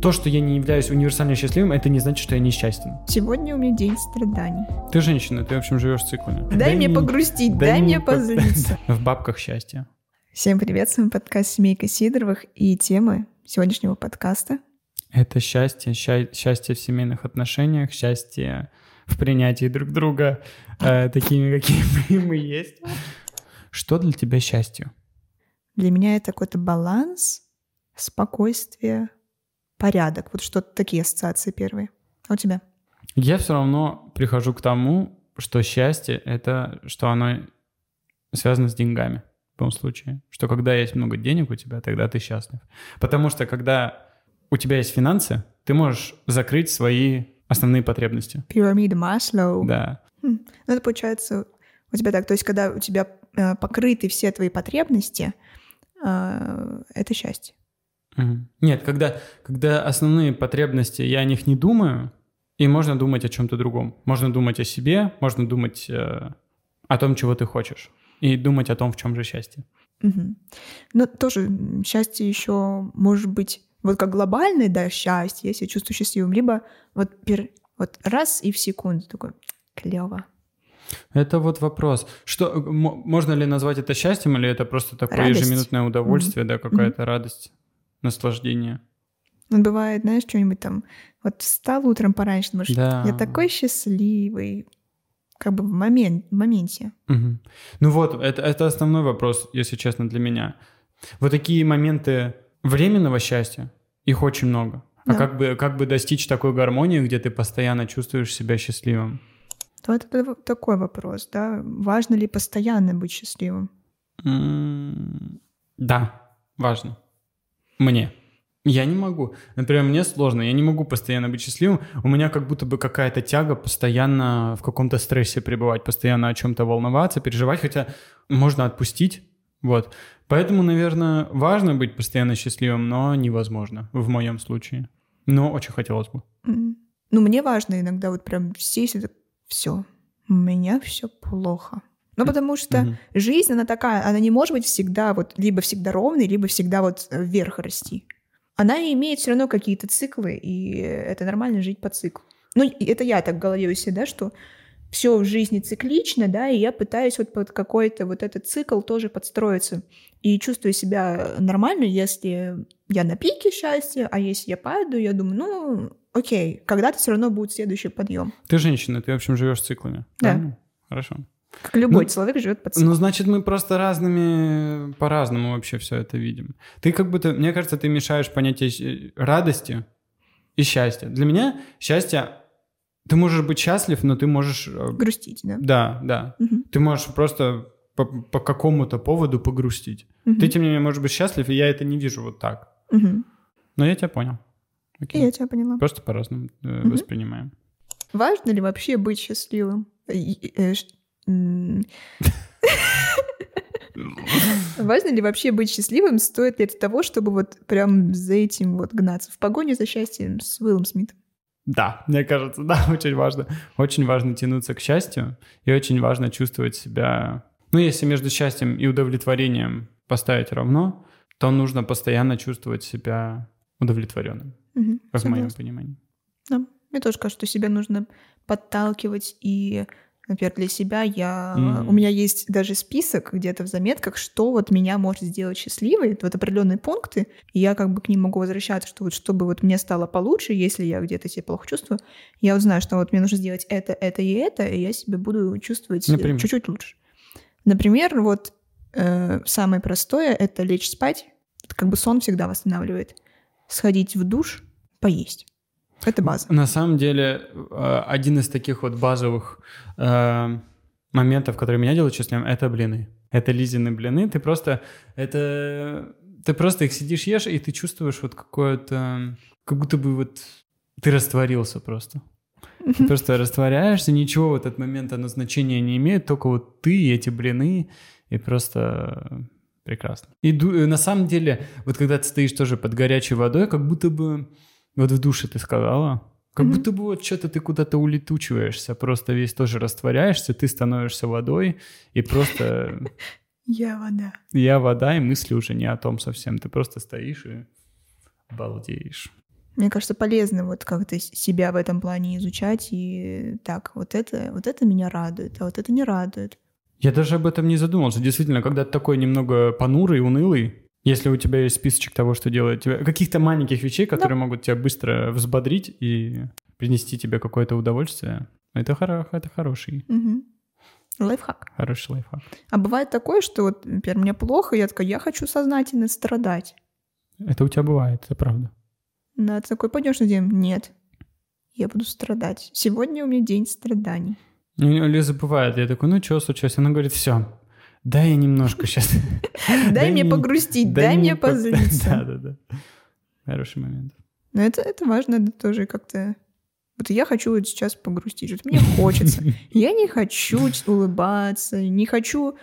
То, что я не являюсь универсально счастливым, это не значит, что я несчастен. Сегодня у меня день страданий. Ты женщина, ты, в общем, живешь циклами. Дай, дай мне погрустить, дай, дай мне позлиться. В бабках счастье. Всем привет, с вами подкаст «Семейка Сидоровых» и темы сегодняшнего подкаста. Это счастье, сча- счастье в семейных отношениях, счастье в принятии друг друга э, такими, какими мы есть. Что для тебя счастье? Для меня это какой-то баланс, спокойствие, порядок. Вот что-то такие ассоциации первые. А у тебя? Я все равно прихожу к тому, что счастье — это что оно связано с деньгами в том случае. Что когда есть много денег у тебя, тогда ты счастлив. Потому что когда у тебя есть финансы, ты можешь закрыть свои основные потребности. Пирамида Маслоу. Да. Хм. Ну, это получается у тебя так. То есть когда у тебя э, покрыты все твои потребности, э, это счастье. Нет, когда, когда основные потребности, я о них не думаю, и можно думать о чем-то другом. Можно думать о себе, можно думать э, о том, чего ты хочешь, и думать о том, в чем же счастье. Угу. Но тоже счастье еще может быть вот как глобальное, да, счастье, я себя чувствую счастливым, либо вот, пер, вот раз и в секунду такой клево. Это вот вопрос. Что можно ли назвать это счастьем, или это просто такое радость. ежеминутное удовольствие, mm да, какая-то mm радость? Наслаждение. Ну, бывает, знаешь, что-нибудь там, вот встал утром пораньше, думаешь, да. я такой счастливый, как бы в, момент, в моменте. Угу. Ну вот, это, это основной вопрос, если честно, для меня. Вот такие моменты временного счастья, их очень много. А да. как, бы, как бы достичь такой гармонии, где ты постоянно чувствуешь себя счастливым? То это такой вопрос, да? Важно ли постоянно быть счастливым? Mm, да, важно. Мне. Я не могу. Например, мне сложно. Я не могу постоянно быть счастливым. У меня как будто бы какая-то тяга постоянно в каком-то стрессе пребывать, постоянно о чем-то волноваться, переживать, хотя можно отпустить. Вот. Поэтому, наверное, важно быть постоянно счастливым, но невозможно в моем случае. Но очень хотелось бы. Ну, мне важно иногда вот прям сесть и все, у меня все плохо. Ну, потому что mm-hmm. жизнь, она такая, она не может быть всегда вот либо всегда ровной, либо всегда вот вверх расти. Она имеет все равно какие-то циклы, и это нормально жить по циклу. Ну, это я так в голове у себя, да, что все в жизни циклично, да, и я пытаюсь вот под какой-то вот этот цикл тоже подстроиться. И чувствую себя нормально, если я на пике счастья, а если я падаю, я думаю, ну, окей, когда-то все равно будет следующий подъем. Ты женщина, ты, в общем, живешь циклами. Да. Правильно? Хорошо. Как любой ну, человек живет под циклом. Ну, значит, мы просто разными, по-разному вообще все это видим. Ты как будто, мне кажется, ты мешаешь понятие радости и счастья. Для меня счастье ты можешь быть счастлив, но ты можешь... Э, грустить, да? Да, да. Угу. Ты можешь просто по, по какому-то поводу погрустить. Угу. Ты, тем не менее, можешь быть счастлив, и я это не вижу вот так. Угу. Но я тебя понял. Окей. Я тебя поняла. Просто по-разному угу. воспринимаем. Важно ли вообще быть счастливым? Важно ли вообще быть счастливым? Стоит ли это того, чтобы вот прям за этим вот гнаться? В погоне за счастьем с Уиллом Смитом. Да, мне кажется, да, очень важно. Очень важно тянуться к счастью, и очень важно чувствовать себя... Ну, если между счастьем и удовлетворением поставить равно, то нужно постоянно чувствовать себя удовлетворенным, угу, в моем понимании. Да, мне тоже кажется, что себя нужно подталкивать и Например, для себя я... Mm-hmm. У меня есть даже список где-то в заметках, что вот меня может сделать счастливой, вот определенные пункты, и я как бы к ним могу возвращаться, что вот чтобы вот мне стало получше, если я где-то себя плохо чувствую, я вот знаю, что вот мне нужно сделать это, это и это, и я себя буду чувствовать Например? чуть-чуть лучше. Например, вот э, самое простое — это лечь спать, как бы сон всегда восстанавливает. Сходить в душ, поесть. Это база. На самом деле, э, один из таких вот базовых э, моментов, которые меня делают счастливым, это блины. Это Лизины блины. Ты просто... Это... Ты просто их сидишь, ешь, и ты чувствуешь вот какое-то... Как будто бы вот ты растворился просто. Ты просто растворяешься, ничего в этот момент оно значения не имеет, только вот ты и эти блины, и просто прекрасно. И на самом деле, вот когда ты стоишь тоже под горячей водой, как будто бы вот в душе ты сказала, как mm-hmm. будто бы вот что-то ты куда-то улетучиваешься, просто весь тоже растворяешься, ты становишься водой, и просто... Я вода. Я вода, и мысли уже не о том совсем. Ты просто стоишь и балдеешь. Мне кажется, полезно вот как-то себя в этом плане изучать и так, вот это, вот это меня радует, а вот это не радует. Я даже об этом не задумывался. Действительно, когда ты такой немного понурый, унылый, если у тебя есть списочек того, что делает тебя, каких-то маленьких вещей, которые да. могут тебя быстро взбодрить и принести тебе какое-то удовольствие, это, хоро- это хороший. Угу. Лайфхак. Хороший лайфхак. А бывает такое, что вот, например, мне плохо, я такая, я хочу сознательно страдать. Это у тебя бывает, это правда. Да, ты такой пойдешь на день? Нет. Я буду страдать. Сегодня у меня день страданий. Ну, Лиза бывает. Я такой, ну что случилось? Она говорит, все, дай я немножко сейчас. Дай мне погрустить, дай мне позлиться. Да-да-да. Хороший момент. Но это, это важно это тоже как-то... Вот я хочу вот сейчас погрустить, вот мне хочется. Я не хочу улыбаться, не хочу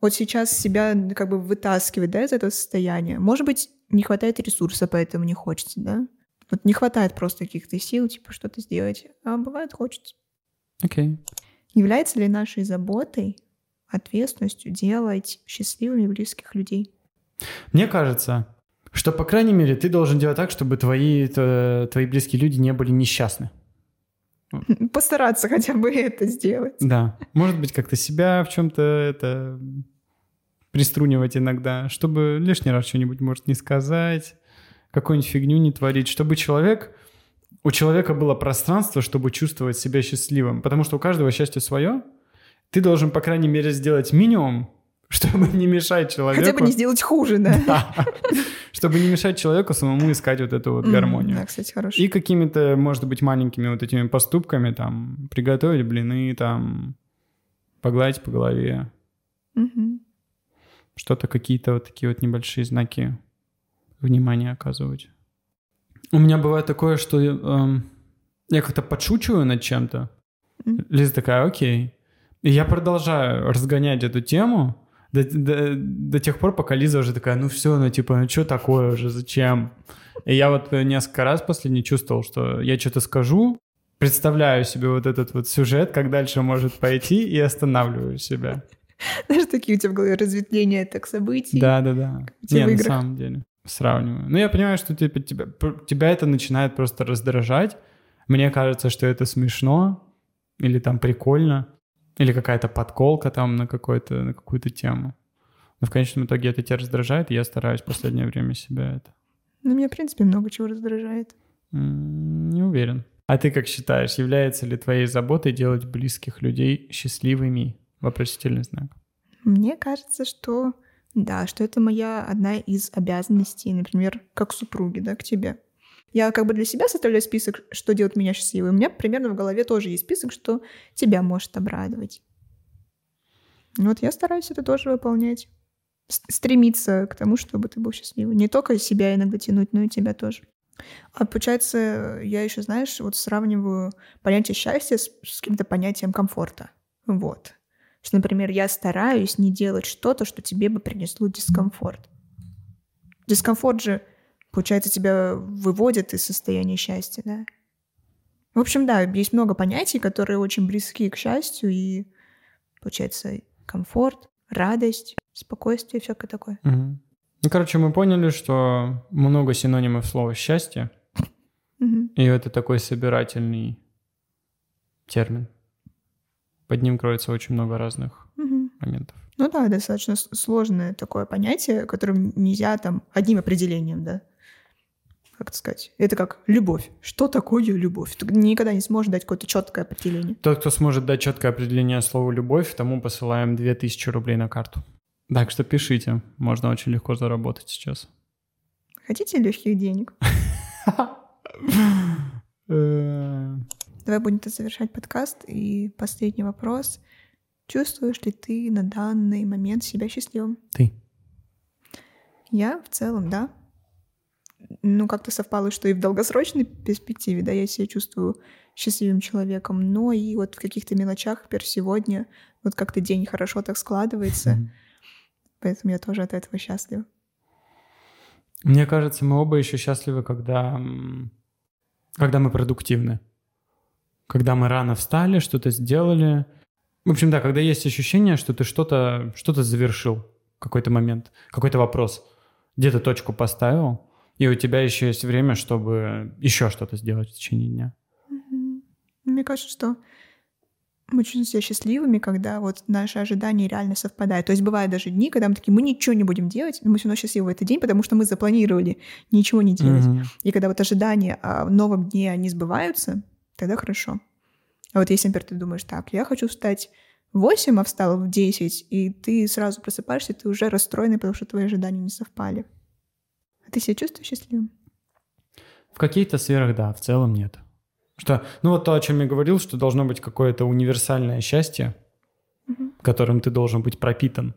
вот сейчас себя как бы вытаскивать, да, из этого состояния. Может быть, не хватает ресурса, поэтому не хочется, да? Вот не хватает просто каких-то сил, типа, что-то сделать. А бывает хочется. Окей. Okay. Является ли нашей заботой, ответственностью делать счастливыми близких людей? Мне кажется, что, по крайней мере, ты должен делать так, чтобы твои, твои близкие люди не были несчастны. Постараться хотя бы это сделать. Да. Может быть, как-то себя в чем-то это приструнивать иногда, чтобы лишний раз что-нибудь, может, не сказать, какую-нибудь фигню не творить, чтобы человек, у человека было пространство, чтобы чувствовать себя счастливым. Потому что у каждого счастье свое. Ты должен, по крайней мере, сделать минимум, чтобы не мешать человеку. Хотя бы не сделать хуже, да? да. Чтобы не мешать человеку самому искать вот эту вот гармонию. Да, кстати, хорошо. И какими-то, может быть, маленькими вот этими поступками, там, приготовить блины, там, погладить по голове. Угу что-то, какие-то вот такие вот небольшие знаки внимания оказывать. У меня бывает такое, что э, я как-то подшучиваю над чем-то. Mm. Лиза такая, окей. И я продолжаю разгонять эту тему до, до, до тех пор, пока Лиза уже такая, ну все, ну типа, ну что такое уже, зачем? И я вот несколько раз последний чувствовал, что я что-то скажу, представляю себе вот этот вот сюжет, как дальше может пойти, и останавливаю себя. Знаешь, такие у тебя в голове разветвления так событий. Да, да, да. Не, на самом деле. Сравниваю. Ну, я понимаю, что ты, тебя, тебя это начинает просто раздражать. Мне кажется, что это смешно или там прикольно, или какая-то подколка там на, какой-то, на какую-то тему. Но в конечном итоге это тебя раздражает, и я стараюсь в последнее время себя это... Ну, меня, в принципе, много чего раздражает. Не уверен. А ты как считаешь, является ли твоей заботой делать близких людей счастливыми? Вопросительный знак. Мне кажется, что да, что это моя одна из обязанностей, например, как супруги, да, к тебе. Я как бы для себя составляю список, что делает меня счастливой. У меня примерно в голове тоже есть список, что тебя может обрадовать. Вот я стараюсь это тоже выполнять. Стремиться к тому, чтобы ты был счастливый. Не только себя иногда тянуть, но и тебя тоже. А получается, я еще, знаешь, вот сравниваю понятие счастья с, с каким-то понятием комфорта. Вот. Что, например, я стараюсь не делать что-то, что тебе бы принесло дискомфорт. Дискомфорт же, получается, тебя выводит из состояния счастья, да? В общем, да, есть много понятий, которые очень близки к счастью, и, получается, комфорт, радость, спокойствие, всякое такое. Угу. Ну, короче, мы поняли, что много синонимов слова «счастье», угу. и это такой собирательный термин под ним кроется очень много разных угу. моментов. Ну да, достаточно сложное такое понятие, которым нельзя там одним определением, да, как это сказать, это как любовь. Что такое любовь? Ты никогда не сможешь дать какое-то четкое определение. Тот, кто сможет дать четкое определение слова любовь, тому посылаем 2000 рублей на карту. Так что пишите, можно очень легко заработать сейчас. Хотите легких денег? Давай будем завершать подкаст. И последний вопрос. Чувствуешь ли ты на данный момент себя счастливым? Ты. Я в целом, да. Ну, как-то совпало, что и в долгосрочной перспективе, да, я себя чувствую счастливым человеком, но и вот в каких-то мелочах, например, сегодня, вот как-то день хорошо так складывается, поэтому я тоже от этого счастлива. Мне кажется, мы оба еще счастливы, когда, когда мы продуктивны когда мы рано встали, что-то сделали. В общем, да, когда есть ощущение, что ты что-то что завершил, какой-то момент, какой-то вопрос, где-то точку поставил, И у тебя еще есть время, чтобы еще что-то сделать в течение дня. Мне кажется, что мы чувствуем себя счастливыми, когда вот наши ожидания реально совпадают. То есть бывают даже дни, когда мы такие, мы ничего не будем делать, но мы все равно счастливы в этот день, потому что мы запланировали ничего не делать. Mm-hmm. И когда вот ожидания о новом дне, они сбываются, тогда хорошо. А вот если, например, ты думаешь, так, я хочу встать в 8, а встал в 10, и ты сразу просыпаешься, ты уже расстроенный, потому что твои ожидания не совпали. А ты себя чувствуешь счастливым? В каких-то сферах да, в целом нет. Что, ну вот то, о чем я говорил, что должно быть какое-то универсальное счастье, угу. которым ты должен быть пропитан.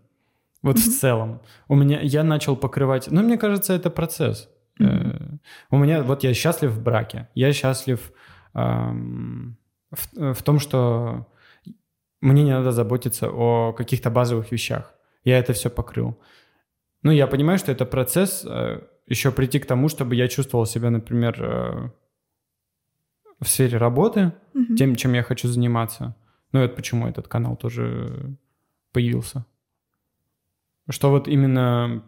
Вот угу. в целом. У меня, я начал покрывать, ну, мне кажется, это процесс. Угу. Э, у меня, вот я счастлив в браке, я счастлив эм, в, в том, что мне не надо заботиться о каких-то базовых вещах. Я это все покрыл. Ну, я понимаю, что это процесс э, еще прийти к тому, чтобы я чувствовал себя, например, э, в сфере работы, угу. тем, чем я хочу заниматься. Ну, это почему этот канал тоже появился. Что вот именно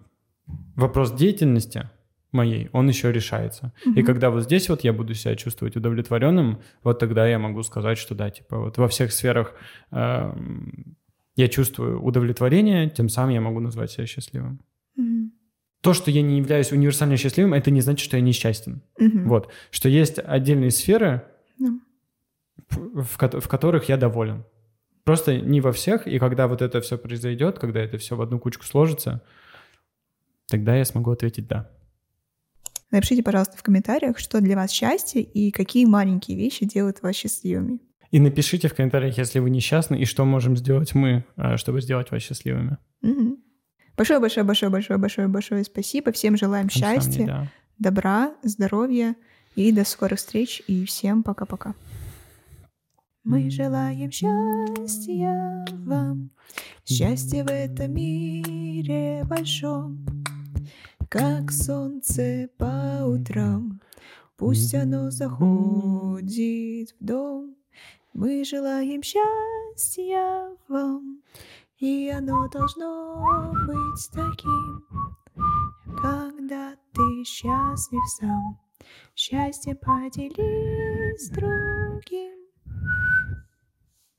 вопрос деятельности моей, он еще решается. Угу. И когда вот здесь вот я буду себя чувствовать удовлетворенным, вот тогда я могу сказать, что да, типа вот во всех сферах э, я чувствую удовлетворение, тем самым я могу назвать себя счастливым. То, что я не являюсь универсально счастливым, это не значит, что я несчастен. Угу. Вот. Что есть отдельные сферы, угу. в, в которых я доволен. Просто не во всех, и когда вот это все произойдет, когда это все в одну кучку сложится, тогда я смогу ответить «да». Напишите, пожалуйста, в комментариях, что для вас счастье и какие маленькие вещи делают вас счастливыми. И напишите в комментариях, если вы несчастны, и что можем сделать мы, э, чтобы сделать вас счастливыми. Угу. Большое, большое, большое, большое, большое, большое спасибо. Всем желаем счастья, да. добра, здоровья и до скорых встреч. И всем пока-пока. Мы желаем счастья вам, счастья в этом мире большом, как солнце по утрам. Пусть оно заходит в дом. Мы желаем счастья вам. И оно должно быть таким, когда ты счастлив сам. Счастье поделись с другим.